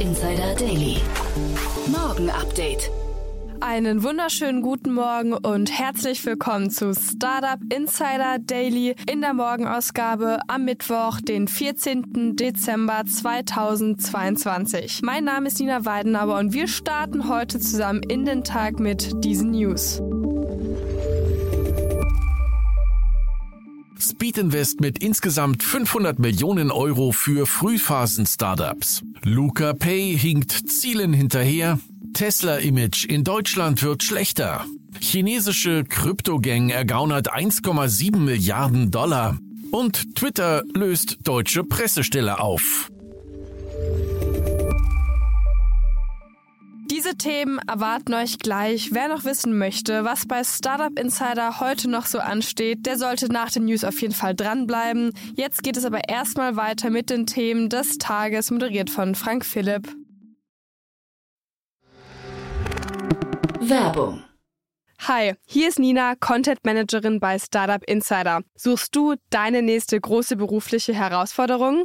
Insider Daily. Morgen Update. Einen wunderschönen guten Morgen und herzlich willkommen zu Startup Insider Daily in der Morgenausgabe am Mittwoch, den 14. Dezember 2022. Mein Name ist Nina Weidenauer und wir starten heute zusammen in den Tag mit diesen News. Invest mit insgesamt 500 Millionen Euro für Frühphasen-Startups. Luca Pay hinkt Zielen hinterher. Tesla-Image in Deutschland wird schlechter. Chinesische Kryptogang ergaunert 1,7 Milliarden Dollar. Und Twitter löst deutsche Pressestelle auf. Diese Themen erwarten euch gleich. Wer noch wissen möchte, was bei Startup Insider heute noch so ansteht, der sollte nach den News auf jeden Fall dranbleiben. Jetzt geht es aber erstmal weiter mit den Themen des Tages, moderiert von Frank Philipp. Werbung. Hi, hier ist Nina, Content Managerin bei Startup Insider. Suchst du deine nächste große berufliche Herausforderung?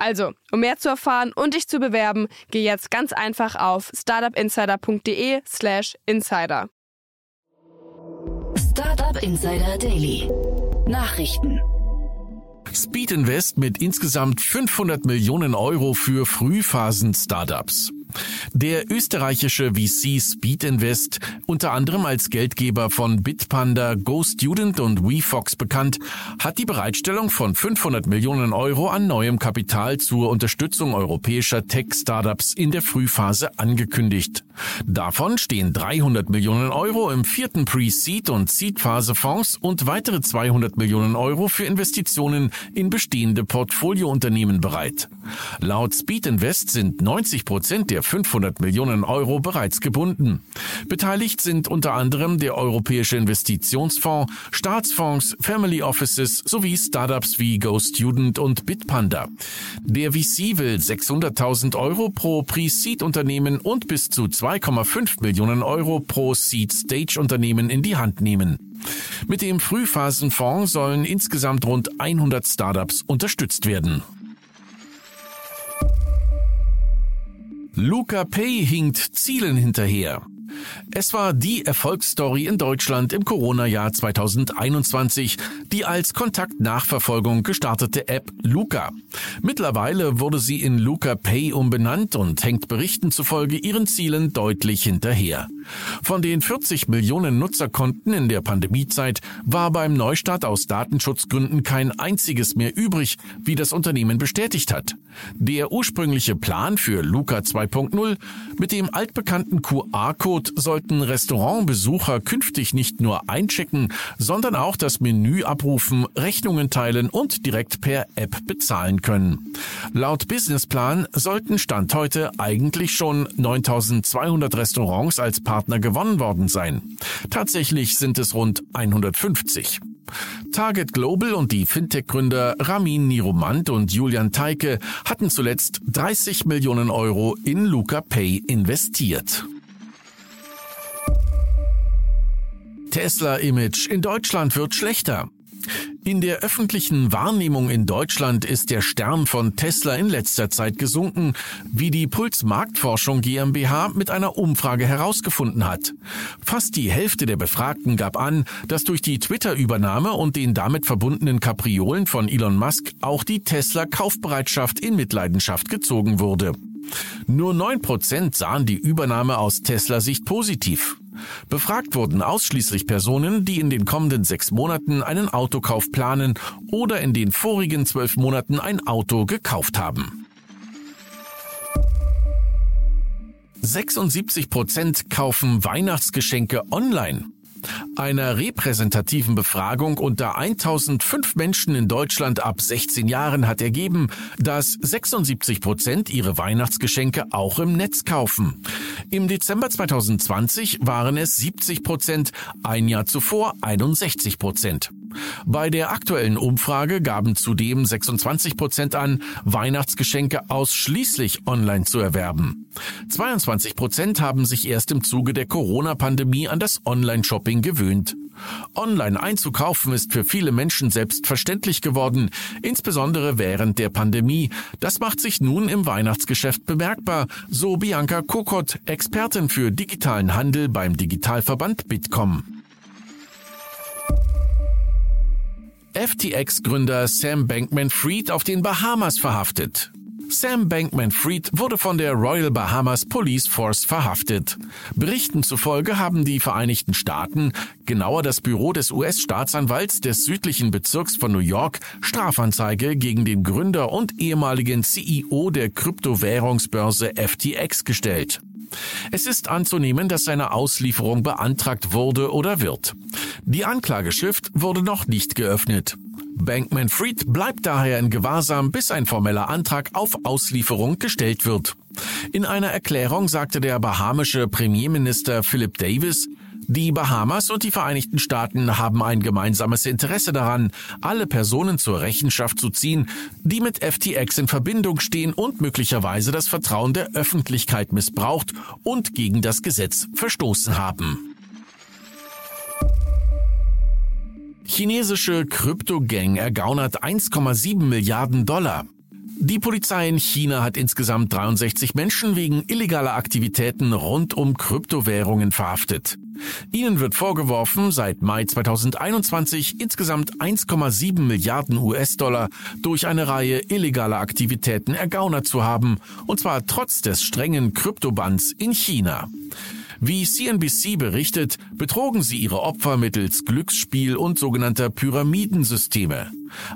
Also, um mehr zu erfahren und dich zu bewerben, geh jetzt ganz einfach auf startupinsider.de/slash insider. Startup Insider Daily. Nachrichten. Speed Invest mit insgesamt 500 Millionen Euro für Frühphasen-Startups. Der österreichische VC Speed Invest, unter anderem als Geldgeber von Bitpanda, GoStudent und WeFox bekannt, hat die Bereitstellung von 500 Millionen Euro an neuem Kapital zur Unterstützung europäischer Tech-Startups in der Frühphase angekündigt. Davon stehen 300 Millionen Euro im vierten Pre-Seed und Seed-Phase-Fonds und weitere 200 Millionen Euro für Investitionen in bestehende Portfoliounternehmen bereit. Laut Speed Invest sind 90 Prozent der 500 Millionen Euro bereits gebunden. Beteiligt sind unter anderem der Europäische Investitionsfonds, Staatsfonds, Family Offices sowie Startups wie GoStudent und Bitpanda. Der VC will 600.000 Euro pro Pre-Seed-Unternehmen und bis zu 2,5 Millionen Euro pro Seed-Stage-Unternehmen in die Hand nehmen. Mit dem Frühphasenfonds sollen insgesamt rund 100 Startups unterstützt werden. Luca Pay hinkt Zielen hinterher. Es war die Erfolgsstory in Deutschland im Corona-Jahr 2021, die als Kontaktnachverfolgung gestartete App Luca. Mittlerweile wurde sie in Luca Pay umbenannt und hängt Berichten zufolge ihren Zielen deutlich hinterher. Von den 40 Millionen Nutzerkonten in der Pandemiezeit war beim Neustart aus Datenschutzgründen kein einziges mehr übrig, wie das Unternehmen bestätigt hat. Der ursprüngliche Plan für Luca 2.0 mit dem altbekannten QR-Code sollten Restaurantbesucher künftig nicht nur einchecken, sondern auch das Menü abrufen, Rechnungen teilen und direkt per App bezahlen können. Laut Businessplan sollten Stand heute eigentlich schon 9200 Restaurants als Partner gewonnen worden sein. Tatsächlich sind es rund 150. Target Global und die Fintech-Gründer Ramin Niromant und Julian Teike hatten zuletzt 30 Millionen Euro in Luca Pay investiert. Tesla-Image in Deutschland wird schlechter. In der öffentlichen Wahrnehmung in Deutschland ist der Stern von Tesla in letzter Zeit gesunken, wie die Puls Marktforschung GmbH mit einer Umfrage herausgefunden hat. Fast die Hälfte der Befragten gab an, dass durch die Twitter-Übernahme und den damit verbundenen Kapriolen von Elon Musk auch die Tesla-Kaufbereitschaft in Mitleidenschaft gezogen wurde. Nur 9% sahen die Übernahme aus Tesla-Sicht positiv. Befragt wurden ausschließlich Personen, die in den kommenden sechs Monaten einen Autokauf planen oder in den vorigen zwölf Monaten ein Auto gekauft haben. 76 Prozent kaufen Weihnachtsgeschenke online. Einer repräsentativen Befragung unter 1005 Menschen in Deutschland ab 16 Jahren hat ergeben, dass 76 Prozent ihre Weihnachtsgeschenke auch im Netz kaufen. Im Dezember 2020 waren es 70 Prozent, ein Jahr zuvor 61 Prozent. Bei der aktuellen Umfrage gaben zudem 26 Prozent an, Weihnachtsgeschenke ausschließlich online zu erwerben. 22 Prozent haben sich erst im Zuge der Corona-Pandemie an das Online-Shopping gewöhnt. Online einzukaufen ist für viele Menschen selbstverständlich geworden, insbesondere während der Pandemie. Das macht sich nun im Weihnachtsgeschäft bemerkbar, so Bianca Kokot, Expertin für digitalen Handel beim Digitalverband Bitkom. FTX-Gründer Sam Bankman-Fried auf den Bahamas verhaftet. Sam Bankman-Fried wurde von der Royal Bahamas Police Force verhaftet. Berichten zufolge haben die Vereinigten Staaten, genauer das Büro des US-Staatsanwalts des südlichen Bezirks von New York, Strafanzeige gegen den Gründer und ehemaligen CEO der Kryptowährungsbörse FTX gestellt. Es ist anzunehmen, dass seine Auslieferung beantragt wurde oder wird. Die Anklageschrift wurde noch nicht geöffnet. Bankman Fried bleibt daher in Gewahrsam, bis ein formeller Antrag auf Auslieferung gestellt wird. In einer Erklärung sagte der bahamische Premierminister Philip Davis, die Bahamas und die Vereinigten Staaten haben ein gemeinsames Interesse daran, alle Personen zur Rechenschaft zu ziehen, die mit FTX in Verbindung stehen und möglicherweise das Vertrauen der Öffentlichkeit missbraucht und gegen das Gesetz verstoßen haben. Chinesische Kryptogang ergaunert 1,7 Milliarden Dollar. Die Polizei in China hat insgesamt 63 Menschen wegen illegaler Aktivitäten rund um Kryptowährungen verhaftet. Ihnen wird vorgeworfen, seit Mai 2021 insgesamt 1,7 Milliarden US-Dollar durch eine Reihe illegaler Aktivitäten ergaunert zu haben, und zwar trotz des strengen Kryptobands in China. Wie CNBC berichtet, betrogen sie ihre Opfer mittels Glücksspiel und sogenannter Pyramidensysteme.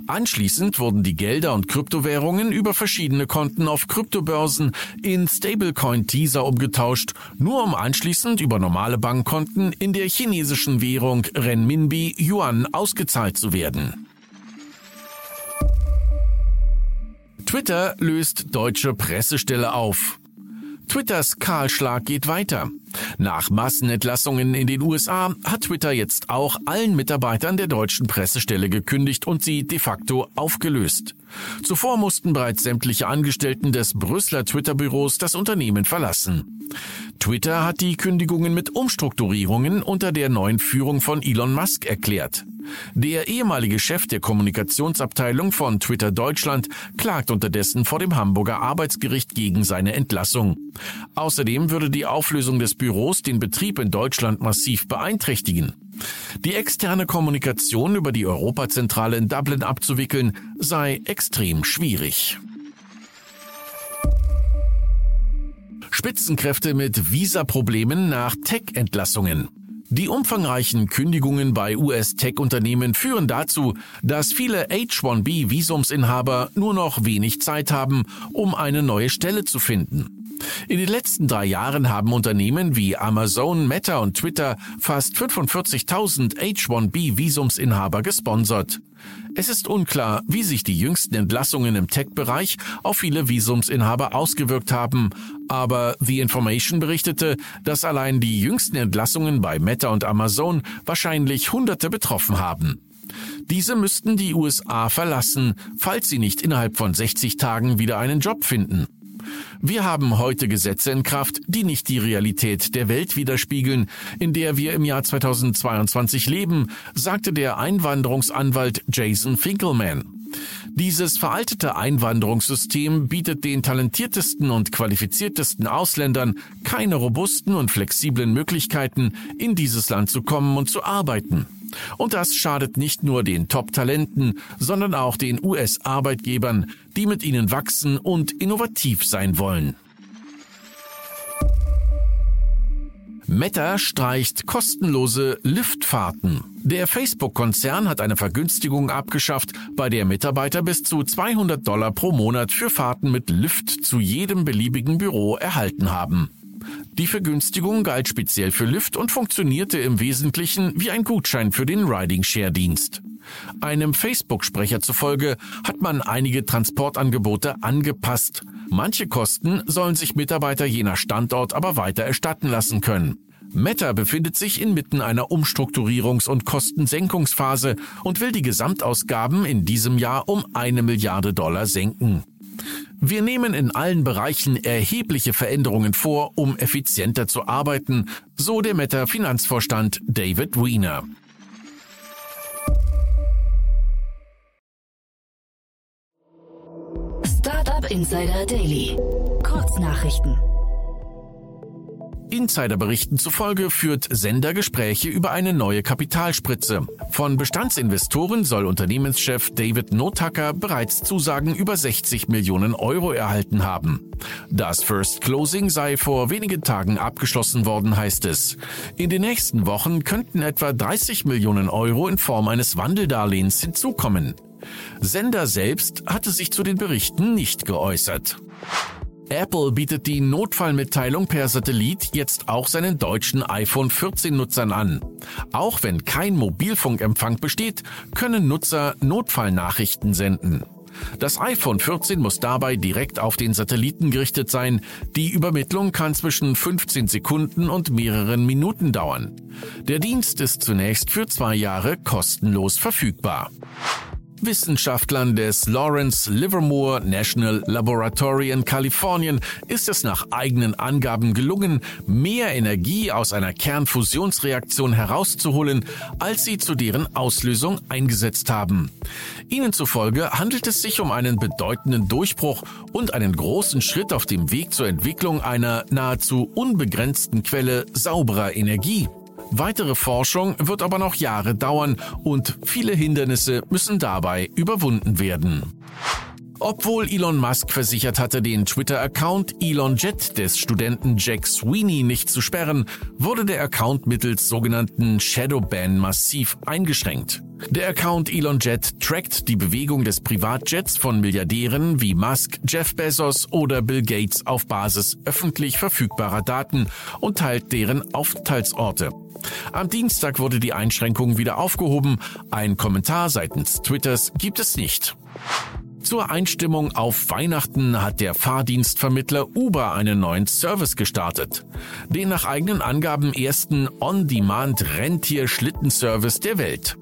Anschließend wurden die Gelder und Kryptowährungen über verschiedene Konten auf Kryptobörsen in Stablecoin Teaser umgetauscht, nur um anschließend über normale Bankkonten in der chinesischen Währung Renminbi Yuan ausgezahlt zu werden. Twitter löst deutsche Pressestelle auf. Twitters Kahlschlag geht weiter. Nach Massenentlassungen in den USA hat Twitter jetzt auch allen Mitarbeitern der deutschen Pressestelle gekündigt und sie de facto aufgelöst. Zuvor mussten bereits sämtliche Angestellten des Brüsseler Twitter-Büros das Unternehmen verlassen. Twitter hat die Kündigungen mit Umstrukturierungen unter der neuen Führung von Elon Musk erklärt. Der ehemalige Chef der Kommunikationsabteilung von Twitter Deutschland klagt unterdessen vor dem Hamburger Arbeitsgericht gegen seine Entlassung. Außerdem würde die Auflösung des Büros den Betrieb in Deutschland massiv beeinträchtigen. Die externe Kommunikation über die Europazentrale in Dublin abzuwickeln sei extrem schwierig. Spitzenkräfte mit Visaproblemen nach Tech-Entlassungen. Die umfangreichen Kündigungen bei US-Tech-Unternehmen führen dazu, dass viele H-1B-Visumsinhaber nur noch wenig Zeit haben, um eine neue Stelle zu finden. In den letzten drei Jahren haben Unternehmen wie Amazon, Meta und Twitter fast 45.000 H-1B-Visumsinhaber gesponsert. Es ist unklar, wie sich die jüngsten Entlassungen im Tech-Bereich auf viele Visumsinhaber ausgewirkt haben, aber The Information berichtete, dass allein die jüngsten Entlassungen bei Meta und Amazon wahrscheinlich Hunderte betroffen haben. Diese müssten die USA verlassen, falls sie nicht innerhalb von 60 Tagen wieder einen Job finden. Wir haben heute Gesetze in Kraft, die nicht die Realität der Welt widerspiegeln, in der wir im Jahr 2022 leben, sagte der Einwanderungsanwalt Jason Finkelman. Dieses veraltete Einwanderungssystem bietet den talentiertesten und qualifiziertesten Ausländern keine robusten und flexiblen Möglichkeiten, in dieses Land zu kommen und zu arbeiten. Und das schadet nicht nur den Top-Talenten, sondern auch den US-Arbeitgebern, die mit ihnen wachsen und innovativ sein wollen. Meta streicht kostenlose Liftfahrten. Der Facebook-Konzern hat eine Vergünstigung abgeschafft, bei der Mitarbeiter bis zu 200 Dollar pro Monat für Fahrten mit Lift zu jedem beliebigen Büro erhalten haben. Die Vergünstigung galt speziell für Lyft und funktionierte im Wesentlichen wie ein Gutschein für den Riding-Share-Dienst. Einem Facebook-Sprecher zufolge hat man einige Transportangebote angepasst. Manche Kosten sollen sich Mitarbeiter je nach Standort aber weiter erstatten lassen können. Meta befindet sich inmitten einer Umstrukturierungs- und Kostensenkungsphase und will die Gesamtausgaben in diesem Jahr um eine Milliarde Dollar senken. Wir nehmen in allen Bereichen erhebliche Veränderungen vor, um effizienter zu arbeiten, so der Meta-Finanzvorstand David Wiener. Startup Insider Daily. Kurznachrichten. Insiderberichten zufolge führt Sender Gespräche über eine neue Kapitalspritze. Von Bestandsinvestoren soll Unternehmenschef David Notacker bereits Zusagen über 60 Millionen Euro erhalten haben. Das First Closing sei vor wenigen Tagen abgeschlossen worden, heißt es. In den nächsten Wochen könnten etwa 30 Millionen Euro in Form eines Wandeldarlehens hinzukommen. Sender selbst hatte sich zu den Berichten nicht geäußert. Apple bietet die Notfallmitteilung per Satellit jetzt auch seinen deutschen iPhone 14 Nutzern an. Auch wenn kein Mobilfunkempfang besteht, können Nutzer Notfallnachrichten senden. Das iPhone 14 muss dabei direkt auf den Satelliten gerichtet sein. Die Übermittlung kann zwischen 15 Sekunden und mehreren Minuten dauern. Der Dienst ist zunächst für zwei Jahre kostenlos verfügbar. Wissenschaftlern des Lawrence Livermore National Laboratory in Kalifornien ist es nach eigenen Angaben gelungen, mehr Energie aus einer Kernfusionsreaktion herauszuholen, als sie zu deren Auslösung eingesetzt haben. Ihnen zufolge handelt es sich um einen bedeutenden Durchbruch und einen großen Schritt auf dem Weg zur Entwicklung einer nahezu unbegrenzten Quelle sauberer Energie. Weitere Forschung wird aber noch Jahre dauern und viele Hindernisse müssen dabei überwunden werden. Obwohl Elon Musk versichert hatte, den Twitter-Account ElonJet des Studenten Jack Sweeney nicht zu sperren, wurde der Account mittels sogenannten Shadowban massiv eingeschränkt. Der Account ElonJet trackt die Bewegung des Privatjets von Milliardären wie Musk, Jeff Bezos oder Bill Gates auf Basis öffentlich verfügbarer Daten und teilt deren Aufenthaltsorte. Am Dienstag wurde die Einschränkung wieder aufgehoben. Ein Kommentar seitens Twitters gibt es nicht. Zur Einstimmung auf Weihnachten hat der Fahrdienstvermittler Uber einen neuen Service gestartet. Den nach eigenen Angaben ersten On-Demand-Rentier-Schlittenservice der Welt.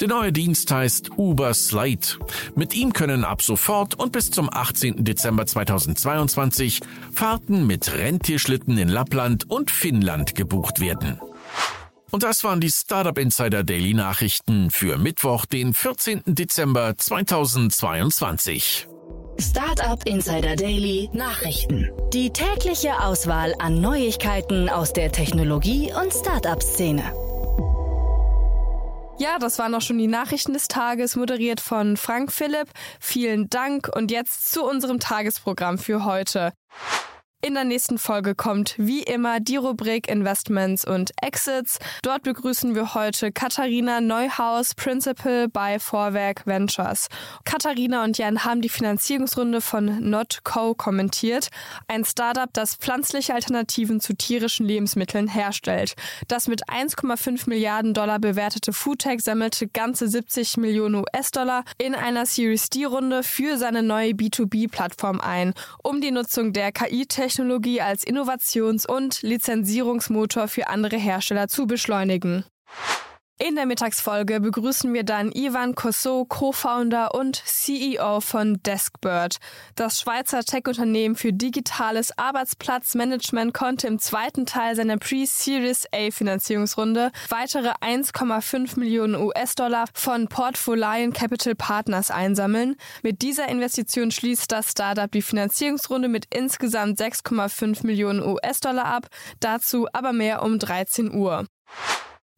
Der neue Dienst heißt Uber Slide. Mit ihm können ab sofort und bis zum 18. Dezember 2022 Fahrten mit Rentierschlitten in Lappland und Finnland gebucht werden. Und das waren die Startup Insider Daily Nachrichten für Mittwoch, den 14. Dezember 2022. Startup Insider Daily Nachrichten. Die tägliche Auswahl an Neuigkeiten aus der Technologie- und Startup-Szene. Ja, das waren auch schon die Nachrichten des Tages, moderiert von Frank Philipp. Vielen Dank und jetzt zu unserem Tagesprogramm für heute. In der nächsten Folge kommt wie immer die Rubrik Investments und Exits. Dort begrüßen wir heute Katharina Neuhaus, Principal bei Vorwerk Ventures. Katharina und Jan haben die Finanzierungsrunde von NotCo kommentiert, ein Startup, das pflanzliche Alternativen zu tierischen Lebensmitteln herstellt. Das mit 1,5 Milliarden Dollar bewertete Foodtech sammelte ganze 70 Millionen US-Dollar in einer Series D-Runde für seine neue B2B-Plattform ein, um die Nutzung der KI-Technologie Technologie als Innovations- und Lizenzierungsmotor für andere Hersteller zu beschleunigen. In der Mittagsfolge begrüßen wir dann Ivan Kosso, Co-Founder und CEO von Deskbird. Das Schweizer Tech-Unternehmen für digitales Arbeitsplatzmanagement konnte im zweiten Teil seiner Pre-Series A Finanzierungsrunde weitere 1,5 Millionen US-Dollar von Portfolien Capital Partners einsammeln. Mit dieser Investition schließt das Startup die Finanzierungsrunde mit insgesamt 6,5 Millionen US-Dollar ab. Dazu aber mehr um 13 Uhr.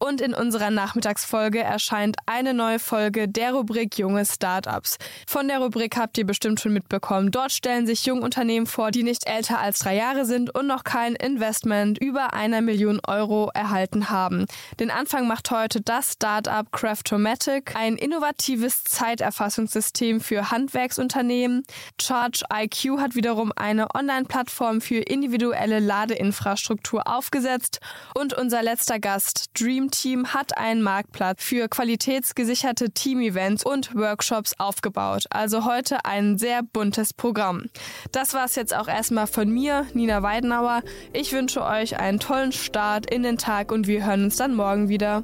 Und in unserer Nachmittagsfolge erscheint eine neue Folge der Rubrik Junge Startups. Von der Rubrik habt ihr bestimmt schon mitbekommen. Dort stellen sich Jungunternehmen vor, die nicht älter als drei Jahre sind und noch kein Investment über einer Million Euro erhalten haben. Den Anfang macht heute das Startup Craftomatic, ein innovatives Zeiterfassungssystem für Handwerksunternehmen. Charge IQ hat wiederum eine Online-Plattform für individuelle Ladeinfrastruktur aufgesetzt und unser letzter Gast Dream Team hat einen Marktplatz für qualitätsgesicherte Team-Events und Workshops aufgebaut. Also heute ein sehr buntes Programm. Das war es jetzt auch erstmal von mir, Nina Weidenauer. Ich wünsche euch einen tollen Start in den Tag und wir hören uns dann morgen wieder.